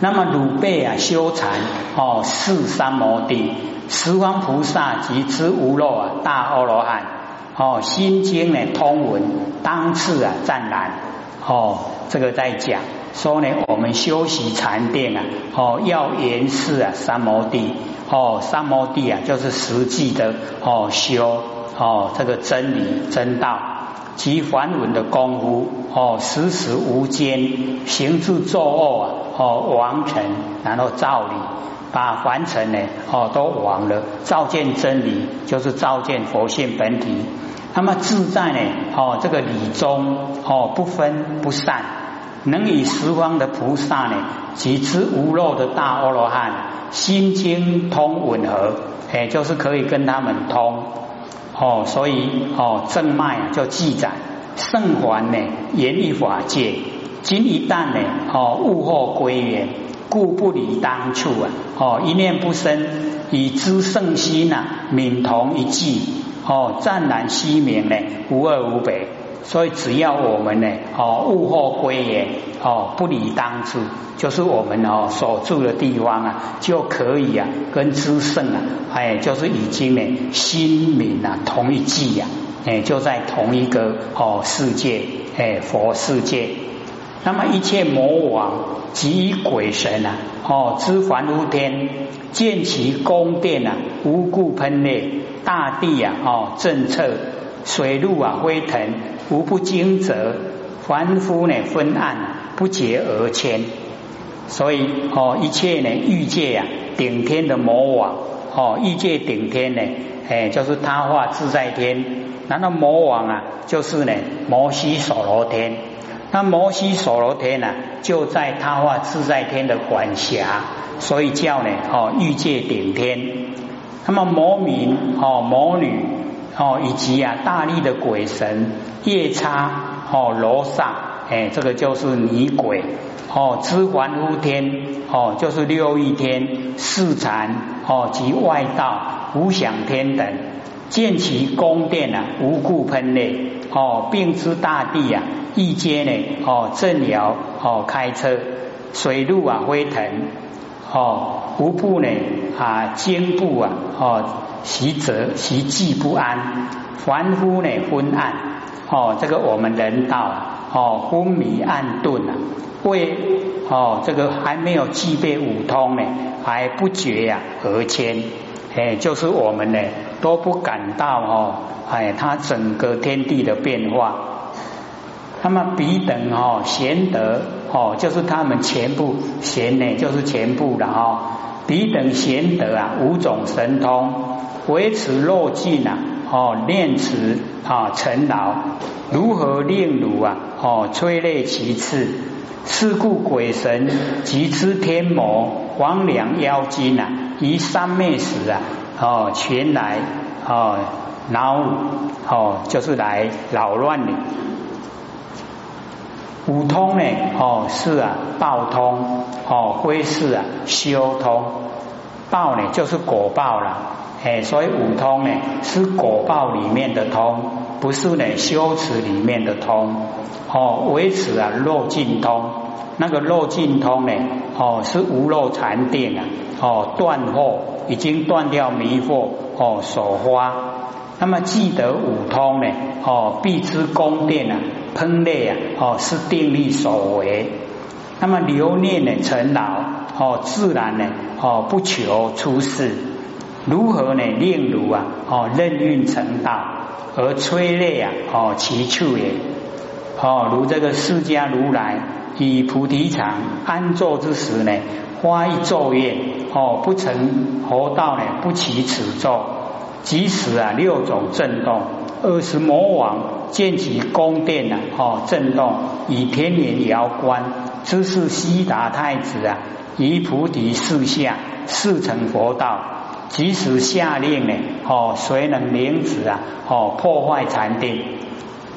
那么汝辈啊修禅哦，四三摩地，十方菩萨及之无漏啊大阿罗汉哦，心经呢通文，当次啊湛然哦，这个在讲说呢，我们修习禅定啊哦，要严饰啊三摩地哦，三摩地啊就是实际的哦修哦这个真理真道。及梵文的功夫哦，时时无间行住坐卧啊哦，王成然后照理，把凡尘呢哦都忘了，照见真理就是照见佛性本体。那么自在呢哦，这个理中哦不分不散，能以十方的菩萨呢及之无漏的大阿罗汉心经通吻合，哎，就是可以跟他们通。哦，所以哦，正脉啊就记载圣还呢，严于法界。今一旦呢，哦，物后归元，故不离当处啊。哦，一念不生，以知圣心呐，敏同一际。哦，湛然息明呢，无二无别。所以只要我们呢，哦，物后归元，哦，不离当初，就是我们哦所住的地方啊，就可以啊，跟知圣啊，哎，就是已经呢，心明啊，同一际呀，哎，就在同一个哦世界，哎，佛世界。那么一切魔王及鬼神啊，哦，知凡无天，见其宫殿啊，无故喷裂，大地啊，哦，震彻。水陆啊，飞腾，无不惊蛰；凡夫呢，昏暗，不劫而迁。所以哦，一切呢，欲界啊，顶天的魔王哦，欲界顶天呢，哎，就是他化自在天。那那魔王啊，就是呢，摩西所罗天。那摩西所罗天呢，就在他化自在天的管辖，所以叫呢，哦，欲界顶天。那么魔民哦，魔女。哦，以及啊，大力的鬼神夜叉哦，罗刹哎，这个就是女鬼。哦，知还乌天哦，就是六欲天四禅哦及外道无想天等，见其宫殿啊，无故喷泪哦，并知大地啊，一阶呢哦，震摇哦，开车。水路啊，飞腾哦，无不呢啊，坚固啊哦。习则习寂不安，凡夫呢昏暗。哦，这个我们人道啊哦昏迷暗顿啊，为哦这个还没有具备五通呢，还不觉呀而迁，哎，就是我们呢都不感到哦，哎，它整个天地的变化。那么彼等哦贤德哦，就是他们全部贤呢，就是全部的哦，彼等贤德啊，五种神通。维持肉尽啊，哦，念慈啊，成劳，如何令汝啊，哦，催泪其次，是故鬼神及之天魔、黄粱妖精啊，于三昧时啊，哦，前来哦，恼哦，就是来扰乱你。五通呢，哦，是啊，报通，哦，归是啊，修通，报呢，就是果报了。哎，所以五通呢是果报里面的通，不是呢修持里面的通。哦，维持啊漏尽通，那个漏尽通呢，哦是无漏禅定啊，哦断惑已经断掉迷惑哦所花。那么记得五通呢，哦必知宫殿啊烹裂啊，哦是定力所为。那么留念呢成劳，哦自然呢，哦不求出世。如何呢？令如啊，哦，任运成道而催泪啊，哦，其处也，哦，如这个释迦如来以菩提场安坐之时呢，发一昼夜，哦，不成佛道呢，不起此咒，即使啊六种震动，二十魔王见其宫殿啊，哦，震动以天年遥观，知是悉达太子啊，以菩提示下，示成佛道。即使下令呢，哦，谁能领旨啊？哦，破坏禅定。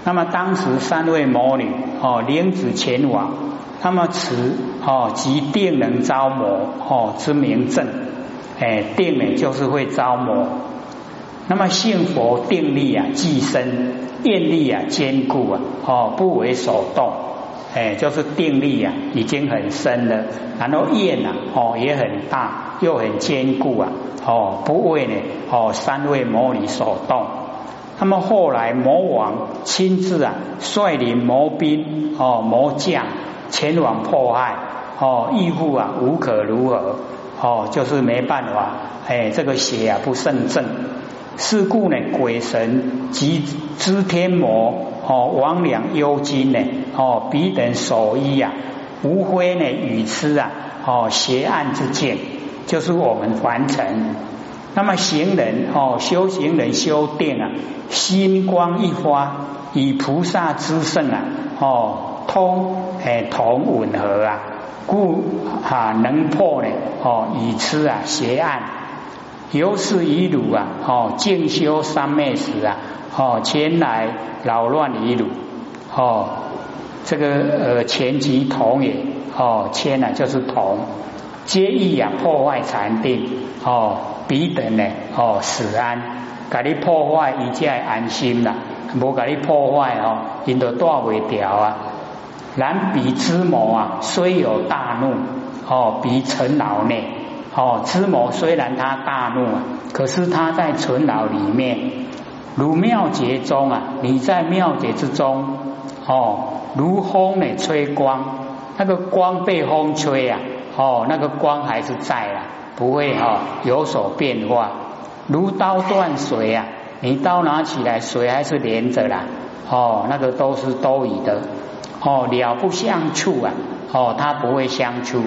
那么当时三位魔女哦，领旨前往。那么此哦，即定能招魔哦之名证。哎，定呢就是会招魔。那么信佛定力啊，既深，愿力啊坚固啊，哦，不为所动。哎，就是定力啊，已经很深了。然后愿啊，哦，也很大，又很坚固啊，哦，不为呢，哦，三位魔女所动。那么后来魔王亲自啊，率领魔兵哦，魔将前往迫害哦，义父啊，无可如何哦，就是没办法，哎，这个邪啊不胜正。是故呢，鬼神及知天魔哦，魍魉幽精呢哦，彼等所依啊，无非呢语痴啊哦，邪暗之见，就是我们凡尘。那么行人哦，修行人修定啊，心光一发，与菩萨之圣啊哦通哎同吻合啊，故啊能破呢哦语痴啊邪暗。由是以汝啊，哦，静修三昧时啊，哦，前来扰乱以汝，哦，这个呃，前即同也，哦，迁呢就是同，皆意啊破坏禅定，哦，彼等呢，哦，死安，给你破坏，一切安心啦，无给你破坏哦，因都断未掉啊。然彼之魔啊，虽有大怒，哦，彼尘劳内。哦，知魔虽然他大怒啊，可是他在存牢里面，如妙劫中啊，你在妙劫之中哦，如风呢吹光，那个光被风吹啊，哦，那个光还是在啊，不会哈有所变化。如刀断水啊，你刀拿起来，水还是连着啦，哦，那个都是多余的，哦，了不相触啊，哦，它不会相触。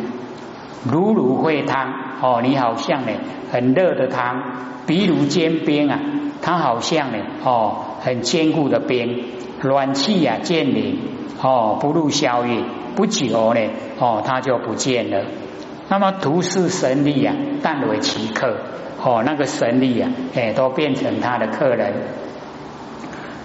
如如会汤哦，你好像呢很热的汤，比如煎冰啊，它好像呢哦很坚固的冰，暖气呀渐冷哦不入消灭，不久呢哦它就不见了。那么图示神力啊，但为其客哦，那个神力啊哎都变成他的客人。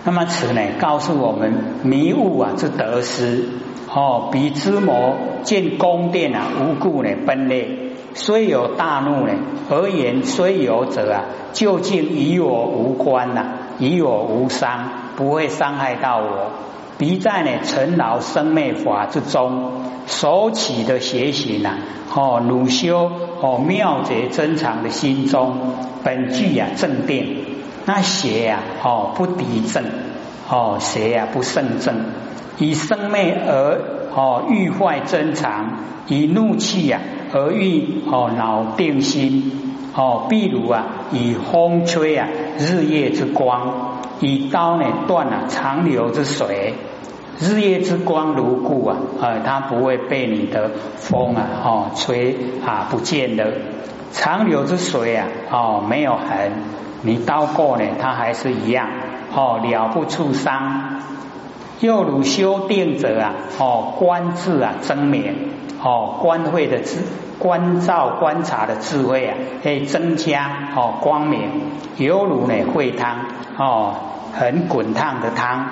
那么此呢告诉我们迷雾啊之得失。哦，彼之魔见宫殿啊，无故呢分裂，虽有大怒呢，而言虽有者啊，究竟与我无关呐，与我无伤，不会伤害到我。彼在呢尘劳生灭法之中所起的邪行呐，哦，汝修哦妙绝珍藏的心中本具啊正定，那邪呀哦不敌正，哦邪呀不胜正。以生灭而哦欲坏真常，以怒气呀而欲哦恼定心。哦，譬如啊以风吹啊日夜之光，以刀呢断了长流之水，日夜之光如故啊，呃它不会被你的风啊哦吹啊不见的，长流之水啊哦没有痕，你刀过呢它还是一样。哦了不触伤。又如修定者啊，哦，观智啊，增明哦，观慧的智，观照观察的智慧啊，可以增加哦，光明。犹如呢，会汤哦，很滚烫的汤，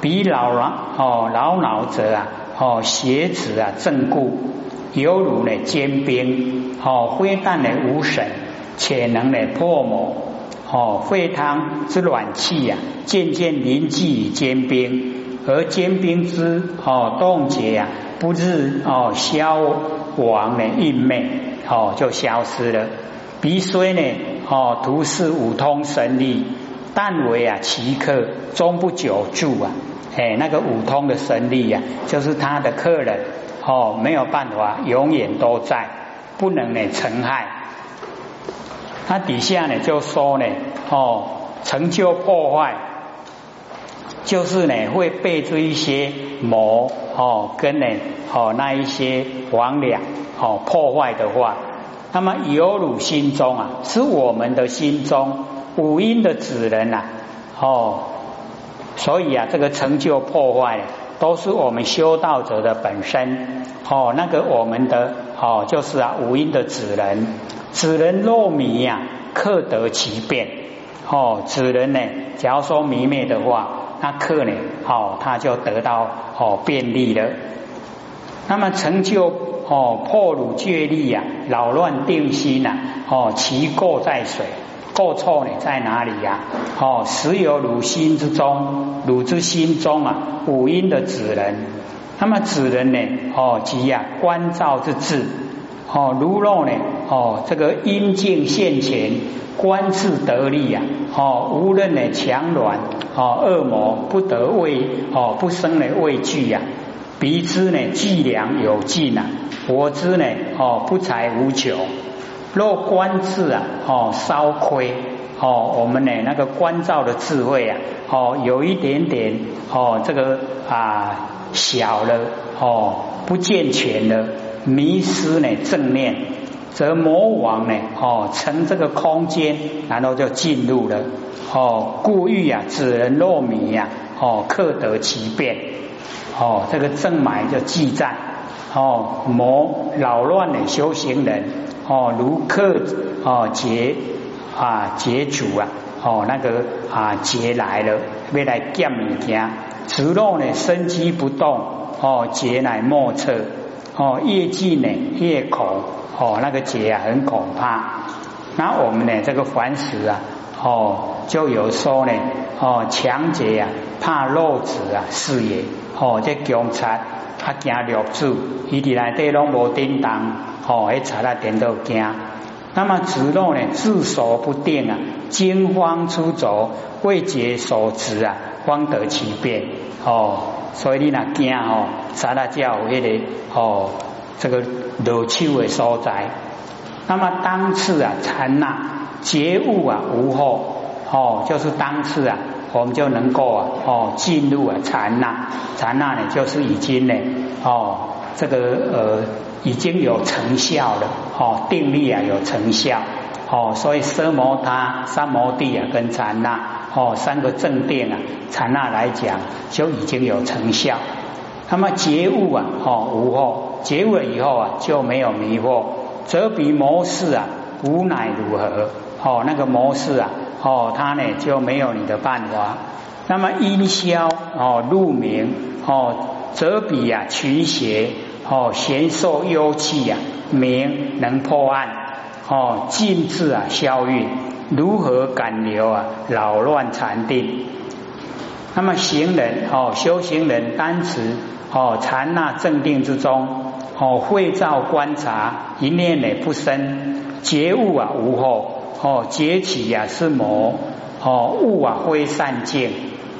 比老老哦，老老者啊，哦，邪子啊，正固。犹如呢，坚冰哦，灰淡的无神，且能呢破魔哦，会汤之暖气呀，渐渐凝聚于坚冰。而坚冰之哦冻结呀，不日哦消亡的印昧哦就消失了。鼻虽呢哦图示五通神力，但为啊奇客终不久住啊。哎，那个五通的神力呀，就是他的客人哦，没有办法永远都在，不能呢成害。他底下呢就说呢哦成就破坏。就是呢，会被这一些魔哦跟呢哦那一些魍魉哦破坏的话，那么有汝心中啊，是我们的心中五阴的子人呐哦，所以啊，这个成就破坏都是我们修道者的本身。哦，那个我们的哦就是啊五阴的子人，子人若迷呀，克得其变。哦，子人呢，假如说迷灭的话。那克呢？哦，他就得到哦便利了。那么成就哦破汝戒力呀，扰乱定心呐，哦其过在水，过错呢在哪里呀？哦，实有汝心之中，汝之心中啊，五阴的子人，那么指人呢？哦，即呀，观照之智。哦，如若呢？哦，这个阴茎现前，观智得力呀。哦，无论呢强软，哦，恶魔不得畏，哦，不生呢畏惧呀。彼之呢计量有尽啊，我之呢，哦，不才无求。若观智啊，哦，稍亏。哦，我们呢那个观照的智慧啊，哦，有一点点哦，这个啊小了哦，不健全了迷失呢正念，则魔王呢哦乘这个空间，然后就进入了哦，故欲啊指人若迷呀哦，克得其变哦，这个正埋就记载哦，魔扰乱的修行人哦，如克哦劫。啊，劫主啊，哦，那个啊劫来了，未来见物件，此若呢生机不动，哦，劫乃莫测，哦，越近呢越恐，哦，那个劫啊很恐怕。那我们呢这个凡时啊，哦，就有说呢，哦，强劫啊怕漏子啊是也，哦，这强贼他惊六子，伊伫内底拢无叮当，哦，迄贼啊点都惊。那么子路呢，自守不定啊，惊慌出走，未解所执啊，方得其变哦。所以你那惊哦，查那叫迄个哦，这个落手的所在。那么当次啊，禅那觉悟啊，无后哦，就是当次啊，我们就能够啊，哦，进入啊禅那，禅那呢，就是已经呢，哦，这个呃。已经有成效了，哦，定力啊有成效，哦，所以奢摩他、三摩地啊跟禅那，哦，三个正定啊，禅那来讲就已经有成效。那么觉悟啊，哦，无惑，觉悟了以后啊就没有迷惑，则比模式啊无乃如何？哦，那个模式啊，哦，它呢就没有你的办法。那么阴消哦入明哦，则比啊群邪。哦，贤受幽气啊，明能破案，哦，静智啊消运，如何赶流啊扰乱禅定？那么行人哦，修行人单持哦禅那正定之中，哦会照观察一念呢不生，觉悟啊无后，哦觉起呀是魔，哦悟啊挥散尽，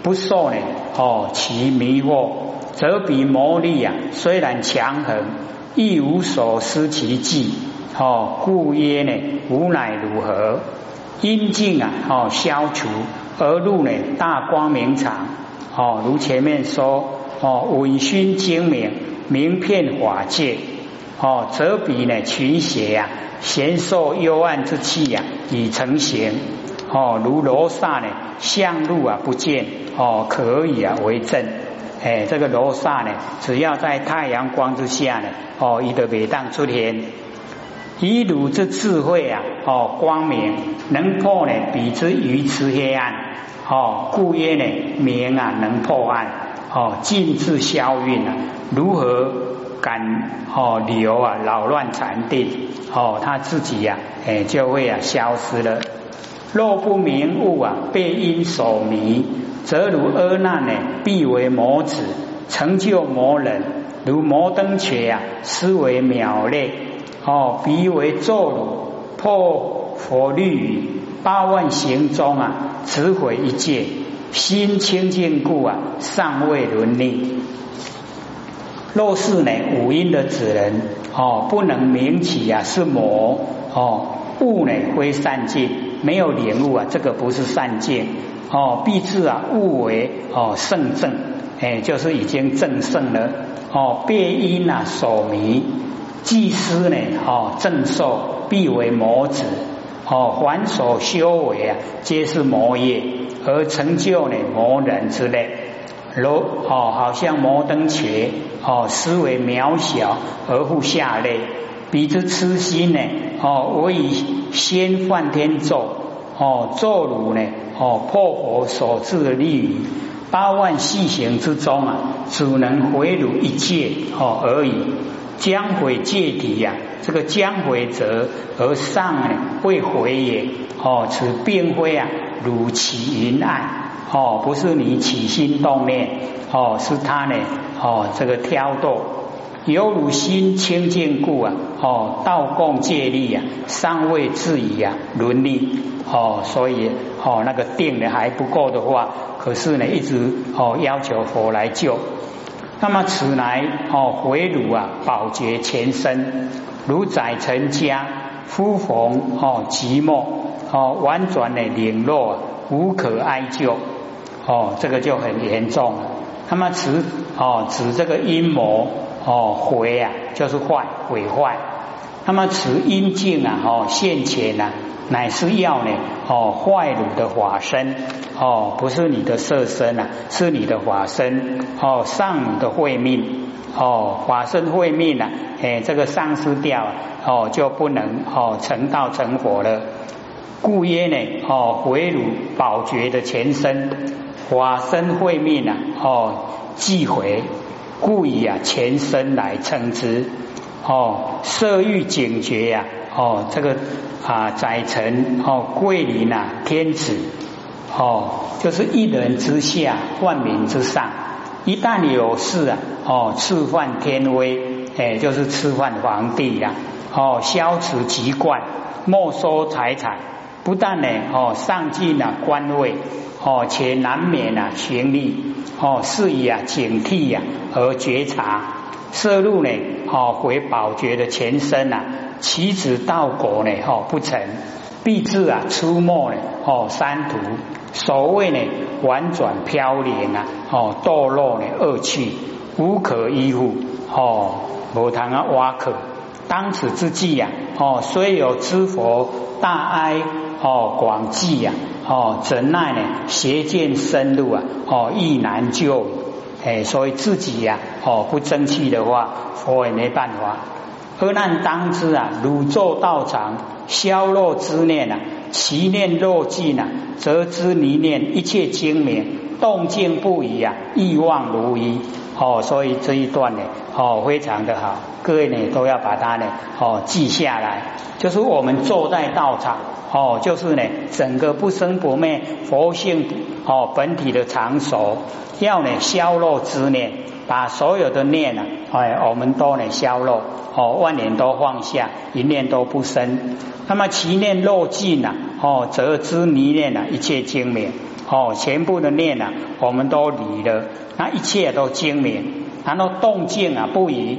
不受呢哦其迷惑。则比魔力啊，虽然强横，亦无所失其技。哦，故曰呢，无乃如何？阴境啊，哦，消除而入呢大光明场。哦，如前面说，哦，稳熏精明，名片法界。哦，则比呢群邪呀，贤受幽暗之气呀，已成形。哦，如罗刹呢，向路啊不见。哦，可以啊为证。哎，这个罗刹呢，只要在太阳光之下呢，哦，伊的每当出现，以汝之智慧啊，哦，光明能破呢彼之愚痴黑暗，哦，故曰呢明啊能破暗，哦，尽智消运啊，如何敢哦流啊扰乱禅定，哦，他自己呀，哎就会啊消失了。若不明悟啊，被因所迷。则如阿难呢，必为魔子成就魔人；如摩登伽啊，思为妙类哦，彼为咒汝破佛律八万行中啊，只毁一戒，心清净故啊，尚未伦理。若是呢，五阴的子人哦，不能明起啊，是魔哦，悟呢非善境，没有领悟啊，这个不是善境。哦，必至啊，物为哦圣正，哎，就是已经正圣了。哦，别因啊所迷，祭司呢，哦正受必为魔子。哦，凡所修为啊，皆是魔业，而成就呢魔人之类。如哦，好像摩登伽，哦思维渺小而复下类，彼之痴心呢，哦我以先梵天咒。哦，作汝呢？哦，破佛所致的利于八万细行之中啊，只能回汝一戒哦而已。将毁戒体呀，这个将毁者而上呢，会毁也。哦，此并非啊，如其云暗哦，不是你起心动念哦，是他呢哦，这个挑逗，犹如心清净故啊哦，道共借力啊，尚未至于啊伦理哦，所以哦那个定的还不够的话，可是呢一直哦要求佛来救。那么此来哦回炉啊，保洁前身，如载成家，夫逢哦寂寞哦婉转的零落，无可哀救哦，这个就很严重了。那么此哦指这个阴谋哦回啊，就是坏毁坏。那么此阴境啊哦现前呐。乃是要呢哦坏汝的法身哦不是你的色身啊是你的法身哦上的慧命哦法身慧命啊哎这个丧失掉了哦就不能哦成道成佛了故曰呢哦回汝宝觉的前身法身慧命啊哦即回故以啊前身来称之哦色欲警觉呀哦这个。啊，宰臣哦，桂林呐，天子哦，就是一人之下，万民之上。一旦有事啊，哦，赐犯天威，哎，就是赐犯皇帝呀，哦，消除籍贯，没收财产，不但呢，哦，上进了官位，哦，且难免啊权力，哦，是以啊警惕呀而觉察，摄入呢，哦，回宝觉的前身呐。其子道果呢？哦，不成，必至啊！出没呢？哦，三途所谓呢？婉转飘零啊！哦，堕落呢？恶趣无可依附哦，无谈啊挖可。当此之际呀！哦，虽有知佛大哀哦，广济呀！哦，怎奈呢？邪见深入啊！哦，亦难救。哎，所以自己呀！哦，不争气的话，佛也没办法。何难当知啊！汝作道场，消落之念啊，其念若尽啊，则知泥念一切精明，动静不一啊，意望如一。哦，所以这一段呢，哦，非常的好，各位呢都要把它呢，哦，记下来。就是我们坐在道场，哦，就是呢，整个不生不灭佛性哦本体的场所，要呢消落之念，把所有的念呢，哎，我们都呢消落。哦，万年都放下，一念都不生。那么其念若尽呐，哦，则知迷念呐，一切精明。哦，全部的念呐，我们都离了，那一切都精明。然后动静啊不移，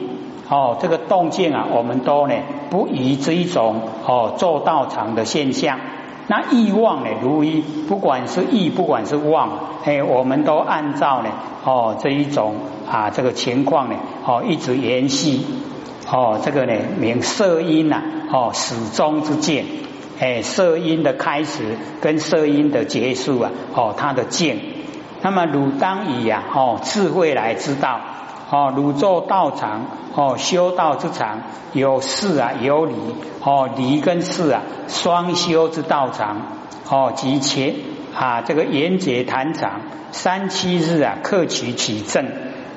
哦，这个动静啊，我们都呢不移这一种哦做道场的现象。那意望呢如一，不管是意，不管是望，哎，我们都按照呢哦这一种啊这个情况呢哦一直延续。哦，这个呢，名色音呐，哦，始终之见，哎，色音的开始跟色音的结束啊，哦，它的见。那么汝当以呀，哦，智慧来知道，哦，汝作道场，哦，修道之场，有事啊，有理，哦，理跟事啊，双修之道场，哦，即且啊，这个严节坛场，三七日啊，克取起正。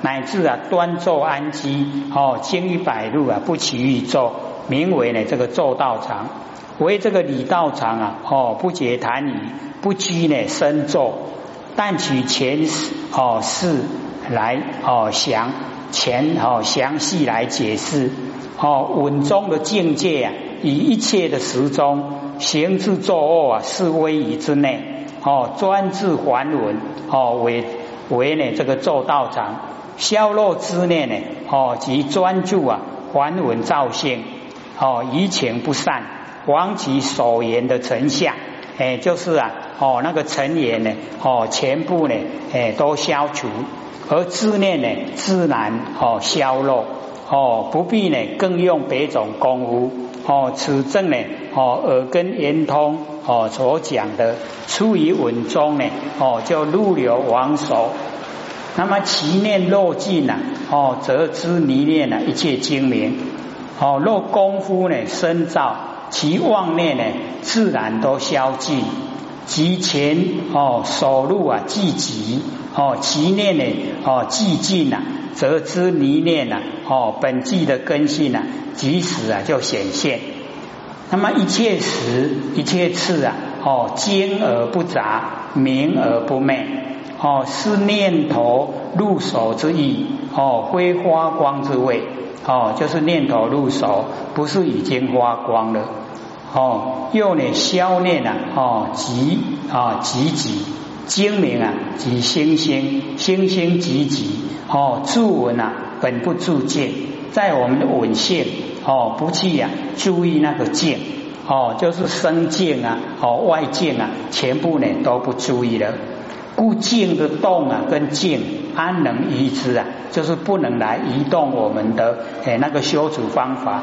乃至啊，端坐安基哦，经于百路啊，不起于咒，名为呢这个咒道场，为这个礼道长啊哦，不解谈语，不拘呢身咒，但取前哦事来哦详前哦详细来解释哦稳中的境界啊，以一切的时钟行至作恶啊，是威仪之内哦，专制还文哦为为呢这个咒道场。消落之念呢？哦，即专注啊，还文造性哦，移情不散，亡其所言的成相，哎，就是啊，哦，那个成言呢，哦，全部呢，哎，都消除，而自念呢，自然哦消落哦，不必呢，更用别种功夫哦，此正呢，哦，耳根圆通哦，所讲的出于文中呢，哦，叫入流往手。那么其念若尽呐，哦，则知迷念呐，一切精明。哦，若功夫呢深造，其妄念呢自然都消尽。其前哦，手入啊寂极，哦，其念呢哦寂尽呐，则知迷念呐，哦，本际的根性呐，即时啊就显现。那么一切时一切次啊，哦，精而不杂。明而不昧。哦，是念头入手之意。哦，非花光之味。哦，就是念头入手，不是已经花光了。哦，又呢消念啊，哦，即啊即即精明啊，即星星星星即即哦，注文啊，本不住见，在我们的稳性哦，不去呀注意那个见哦，就是生见啊，哦外见啊，全部呢都不注意了。故静的动啊，跟静安能移之啊？就是不能来移动我们的诶那个修持方法。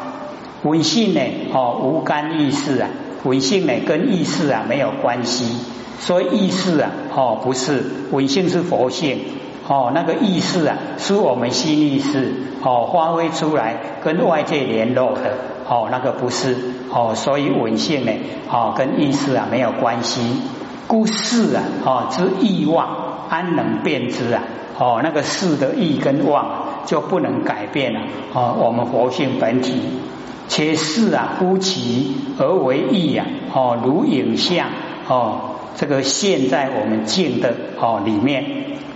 稳性呢，哦无干意识啊，稳性呢跟意识啊没有关系。所以意识啊，哦不是稳性是佛性，哦那个意识啊是我们心意识哦发挥出来跟外界联络的，哦那个不是哦，所以稳性呢，哦跟意识啊没有关系。故事啊，哦，之意妄安能辨之啊？哦，那个事的意跟妄就不能改变了。哦，我们活性本体，且事啊，忽其而为意啊。哦，如影像哦，这个现在我们镜的哦里面，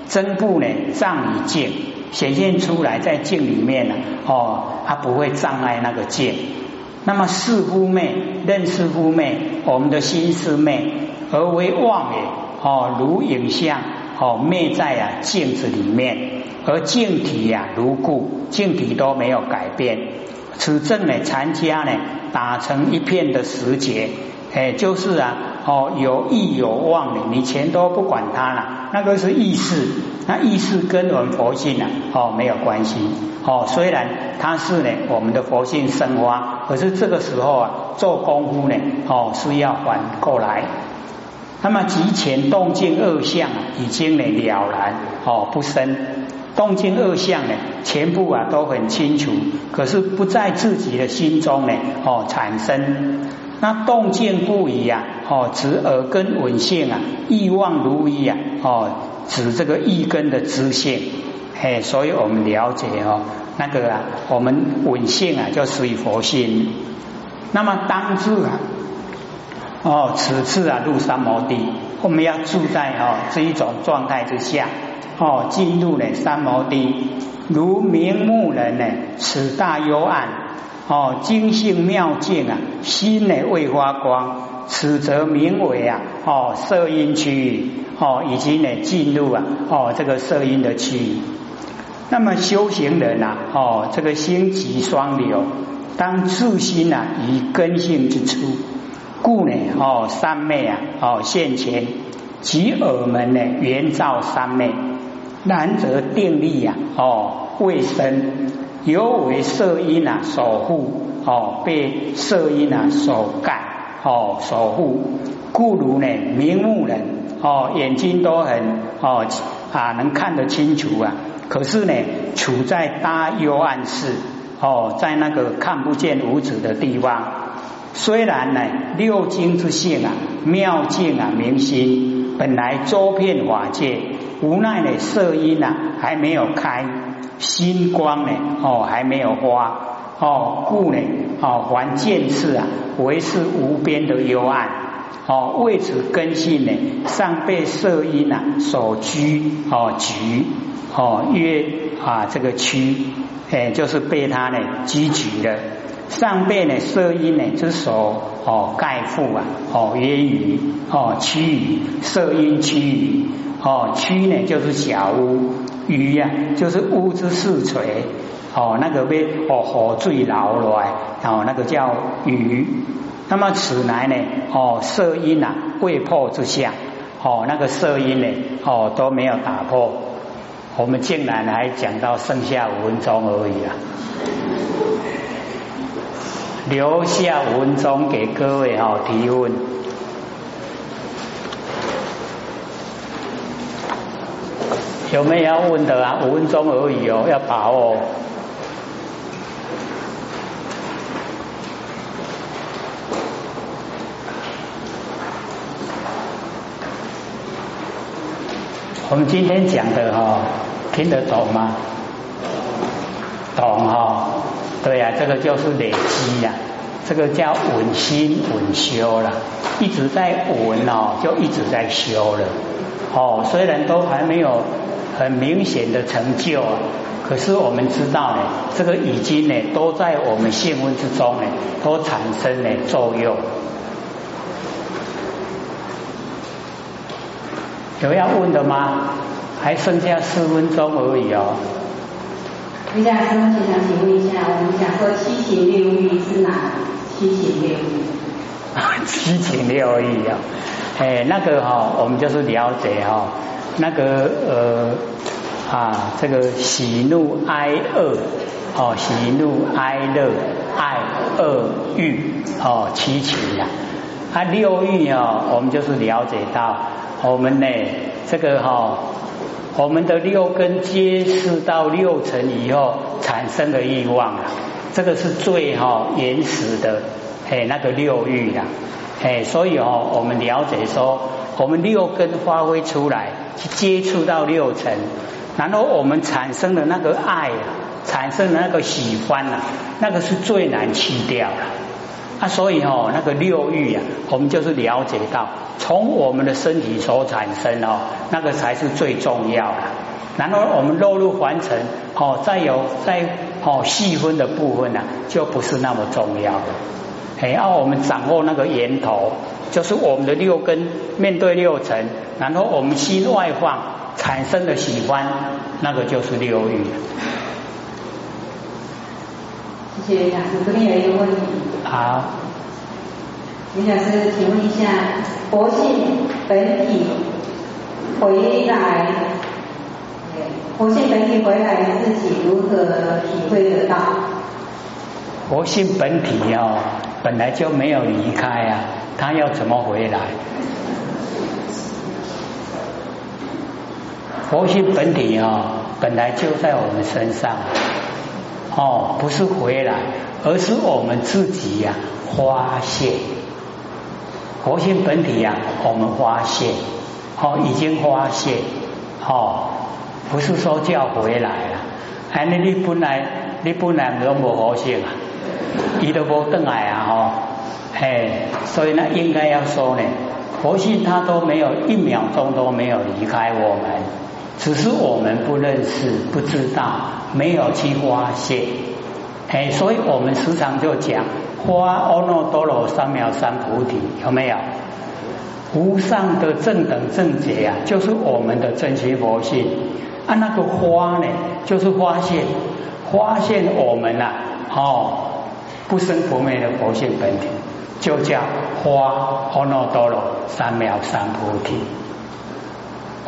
真不呢障于镜显现出来，在镜里面呢，哦，它不会障碍那个见。那么视乎昧，认识乎昧，我们的心是昧。而为妄也哦，如影像哦，灭在啊镜子里面，而镜体呀如故，镜体都没有改变。此证呢，禅家呢打成一片的时节，哎，就是啊哦，有意有妄的，你全都不管它了，那个是意识，那意识跟我们佛性啊哦没有关系哦，虽然它是呢我们的佛性生花，可是这个时候啊做功夫呢哦是要反过来。那么极前动静二相已经呢了然哦不生动静二相呢全部啊都很清楚，可是不在自己的心中呢哦产生。那动静不一样哦，指耳根稳性啊，意望如一啊哦，指这个一根的知性。嘿，所以我们了解哦那个啊，我们稳性啊就属于佛性。那么当住啊。哦，此次啊入三摩地，我们要住在哦这一种状态之下，哦进入呢三摩地，如明目人呢，此大幽暗，哦精性妙境啊，心呢未发光，此则名为啊哦色阴区域，哦已经呢进入啊哦这个色阴的区域。那么修行人啊，哦这个心即双流，当自心啊以根性之初。故呢，哦，三昧。啊，哦，现前即耳门呢，圆照三昧，然则定力呀，哦，未生，犹为色因啊守护，哦，被色因啊所盖，哦，守护，故如呢，明目人，哦，眼睛都很，哦，啊，能看得清楚啊，可是呢，处在大幽暗室，哦，在那个看不见五指的地方。虽然呢，六经之性啊，妙境啊，明心本来周遍法界，无奈呢，色音啊还没有开，心光呢哦还没有发哦，故呢哦还见次啊，为是无边的幽暗哦，为此根性呢尚被色音啊所拘哦局哦约啊这个区哎就是被他呢拘局了。上背呢色阴呢之手哦盖覆啊哦曰余哦区域色阴区域哦区呢就是小屋鱼呀就是屋之四垂哦那个被哦火最牢来哦那个叫鱼那么此来呢哦色阴啊未破之下哦那个色阴呢哦都没有打破我们竟然还讲到剩下五分钟而已啊。留下五分钟给各位哈提问，有没有要问的啊？五分钟而已哦，要把握。我们今天讲的哈，听得懂吗？懂哈。对呀，这个就是累积呀，这个叫稳心稳修了，一直在稳哦，就一直在修了。哦，虽然都还没有很明显的成就，可是我们知道呢，这个已经呢都在我们性温之中呢，都产生了作用。有要问的吗？还剩下四分钟而已哦。余下师傅，想请问一下，我们讲说七情六欲是哪七情六欲？七情六欲啊，哎，那个哈，我们就是了解哈，那个呃啊，这个喜怒哀乐哦，喜怒哀乐爱恶欲哦，七情呀，啊六欲啊，我们就是了解到我们呢这个哈。我们的六根揭示到六尘以后产生的欲望啊，这个是最哈原始的哎那个六欲啊，哎所以哦我们了解说我们六根发挥出来去接触到六尘，然后我们产生的那个爱啊，产生的那个喜欢啊，那个是最难去掉的。所以哦，那个六欲啊，我们就是了解到，从我们的身体所产生哦，那个才是最重要的。然后我们落入凡尘哦，再有再哦细分的部分呢，就不是那么重要的。哎，要我们掌握那个源头，就是我们的六根面对六尘，然后我们心外放产生的喜欢，那个就是六欲。谢谢讲师，这边有一个问题。好。林讲师，请问一下，佛性本体回来，活性本体回来自己如何体会得到？活性本体哦，本来就没有离开啊，他要怎么回来？佛性本体哦，本来就在我们身上。哦，不是回来，而是我们自己呀发现，活性本体呀，我们发现，哦，已经发现，哦，不是说叫回来了，哎，你你本来你本来没有活性啊，伊都无等来啊，哦，哎，所以呢，应该要说呢，活性它都没有一秒钟都没有离开我们。只是我们不认识、不知道、没有去发现，哎，所以我们时常就讲花阿耨多罗三藐三菩提，有没有？无上的正等正觉啊，就是我们的真心佛性。啊，那个花呢，就是发现，发现我们呐，哦，不生不灭的佛性本体，就叫花阿耨多罗三藐三菩提。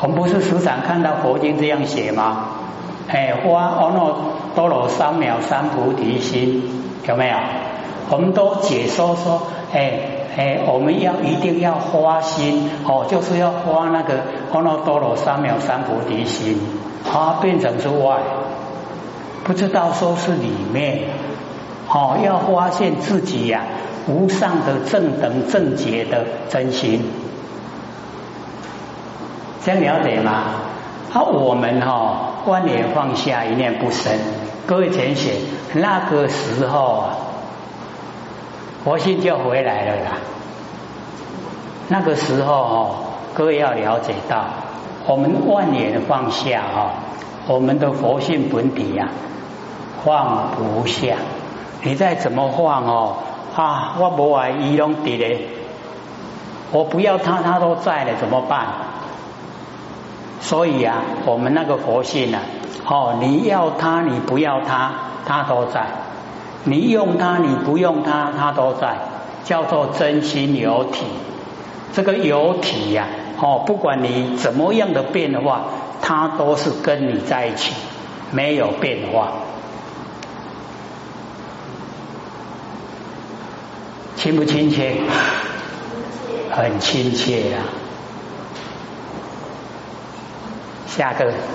我们不是时常看到佛经这样写吗？哎，花阿耨多罗三藐三菩提心有没有？我们都解说说，哎哎，我们要一定要花心哦，就是要花那个阿耨多罗三藐三菩提心，啊，变成是外，不知道说是里面，哦，要发现自己呀无上的正等正觉的真心。这样了解吗？啊，我们哈观念放下，一念不生。各位浅显，那个时候啊，佛性就回来了啦。那个时候哦，各位要了解到，我们万念放下哈，我们的佛性本体呀，放不下。你再怎么放哦啊，我不爱伊拢伫咧，我不要他，他都在了，怎么办？所以啊，我们那个佛性啊，哦，你要它，你不要它，它都在；你用它，你不用它，它都在。叫做真心有体，这个有体呀，哦，不管你怎么样的变化，它都是跟你在一起，没有变化。亲不亲切？很亲切呀。下个。